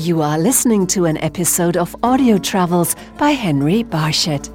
You are listening to an episode of Audio Travels by Henry Barshett.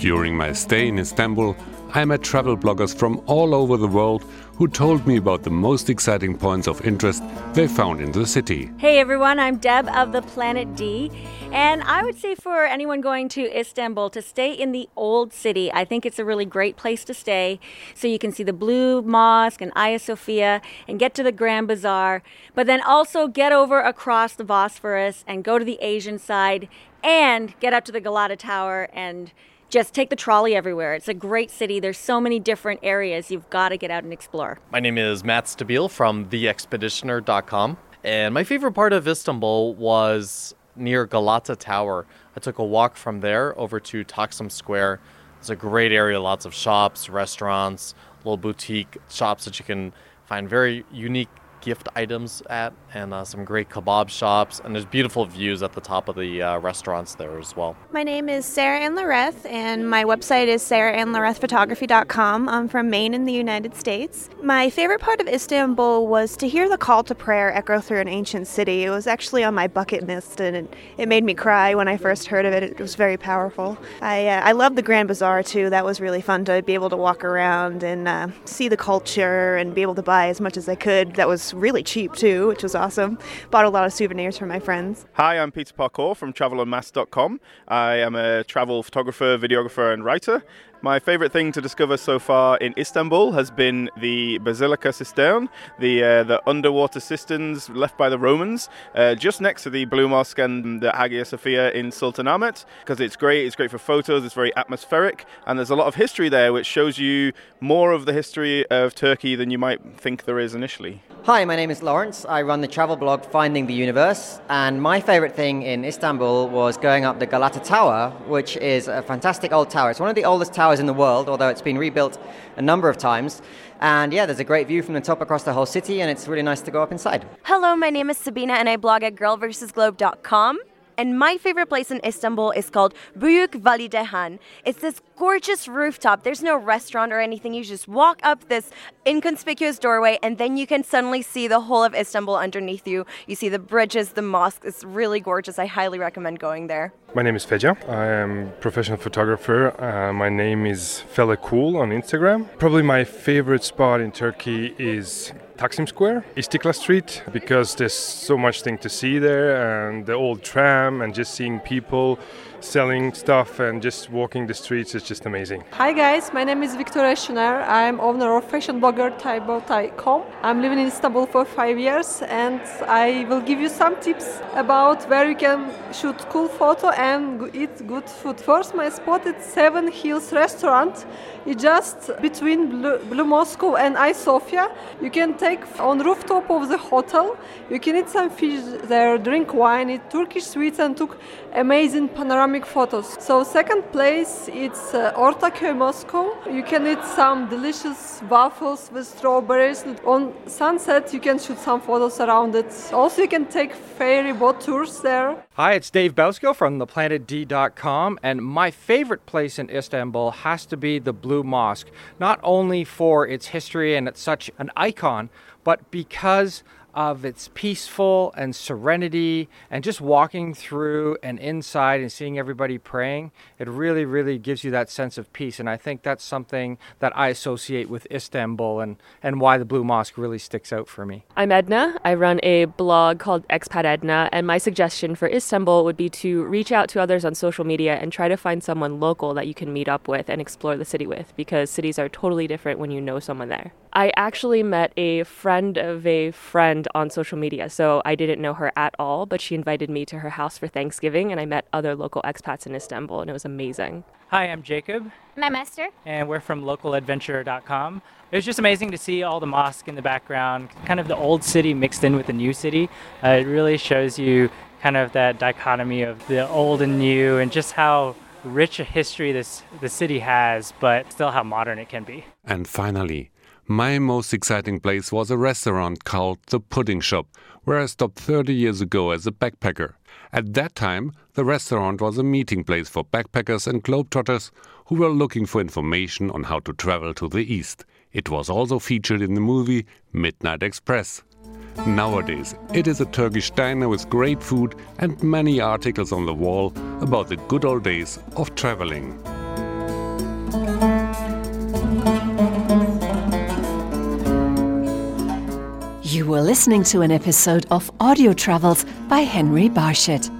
During my stay in Istanbul, I met travel bloggers from all over the world who told me about the most exciting points of interest they found in the city. Hey everyone, I'm Deb of the Planet D, and I would say for anyone going to Istanbul to stay in the old city. I think it's a really great place to stay so you can see the Blue Mosque and Hagia Sophia and get to the Grand Bazaar, but then also get over across the Bosphorus and go to the Asian side and get up to the Galata Tower and just take the trolley everywhere. It's a great city. There's so many different areas you've got to get out and explore. My name is Matt Stabile from theexpeditioner.com. And my favorite part of Istanbul was near Galata Tower. I took a walk from there over to Taksim Square. It's a great area, lots of shops, restaurants, little boutique shops that you can find very unique gift items at, and uh, some great kebab shops. And there's beautiful views at the top of the uh, restaurants there as well. My name is Sarah Ann Lareth, and my website is sarahannlarethphotography.com. I'm from Maine in the United States. My favorite part of Istanbul was to hear the call to prayer echo through an ancient city. It was actually on my bucket list, and it, made me cry when I first heard of it. It was very powerful. I, uh, I love the Grand Bazaar too. That was really fun to be able to walk around and uh, see the culture and be able to buy as much as I could. That was really cheap too, which was awesome. Bought a lot of souvenirs for my friends. Hi, I'm Peter Parkorr from travelandmass.com. I am a travel photographer, videographer, and writer. My favorite thing to discover so far in Istanbul has been the Basilica Cistern, the uh, the underwater cisterns left by the Romans, uh, just next to the Blue Mosque and the Hagia Sophia in Sultanahmet, because it's great. It's great for photos. It's very atmospheric, and there's a lot of history there, which shows you more of the history of Turkey than you might think there is initially. Hi, my name is Laurence. I run the travel blog Finding the Universe, and my favorite thing in Istanbul was going up the Galata Tower, which is a fantastic old tower. It's one of the oldest towers in the world, although it's been rebuilt a number of times. And yeah, there's a great view from the top across the whole city, and it's really nice to go up inside. Hello, my name is Sabina, and I blog at girlversusglobe.com. And my favorite place in Istanbul is called Büyük Validehan. It's this gorgeous rooftop. There's no restaurant or anything. You just walk up this inconspicuous doorway, and then you can suddenly see the whole of Istanbul underneath you. You see the bridges, the mosque. It's really gorgeous. I highly recommend going there. My name is Feja. I am professional photographer. Uh, my name is Fella Cool on Instagram. Probably my favorite spot in Turkey is Taksim Square, Istiklal Street, because there's so much thing to see there, and the old tram, and just seeing people selling stuff and just walking the streets is just amazing. Hi guys, my name is Victoria Schner. I'm owner of fashion blogger Taibo.com. I'm living in Istanbul for five years and I will give you some tips about where you can shoot cool photo and eat good food. First, my spot is Seven Hills Restaurant. It's just between Blue, Blue Moscow and Aya Sofia. You can take on rooftop of the hotel. You can eat some fish there, drink wine, eat Turkish sweets, and took amazing panoramic photos. So second place, it's uh, Ortaköy, Moscow. You can eat some delicious waffles with strawberries. On sunset, you can shoot some photos around it. Also, you can take ferry boat tours there. Hi, it's Dave Bouskill from theplanetd.com, and my favorite place in Istanbul has to be the Blue Mosque, not only for its history and it's such an icon, but because of its peaceful and serenity and just walking through and inside and seeing everybody praying it really really gives you that sense of peace. And i think that's something that i associate with istanbul and, and why the blue mosque really sticks out for me. I'm edna. I run a blog called expat edna and my suggestion for istanbul would be to reach out to others on social media and try to find someone local that you can meet up with and explore the city with because cities are totally different when you know someone there. I actually met a friend of a friend on social media. So I didn't know her at all, but she invited me to her house for Thanksgiving, and I met other local expats in Istanbul, and it was amazing. Hi, I'm Jacob. And I'm Esther. And we're from localadventurer.com. It was just amazing to see all the mosque in the background, kind of the old city mixed in with the new city. Uh, it really shows you kind of that dichotomy of the old and new and just how rich a history this the city has, but still how modern it can be. And finally, my most exciting place was a restaurant called The Pudding Shop, where I stopped 30 years ago as a backpacker. At that time, the restaurant was a meeting place for backpackers and globetrotters who were looking for information on how to travel to the East. It was also featured in the movie Midnight Express. Nowadays, it is a Turkish diner with great food and many articles on the wall about the good old days of traveling. were listening to an episode of Audio Travels by Henry Barshett.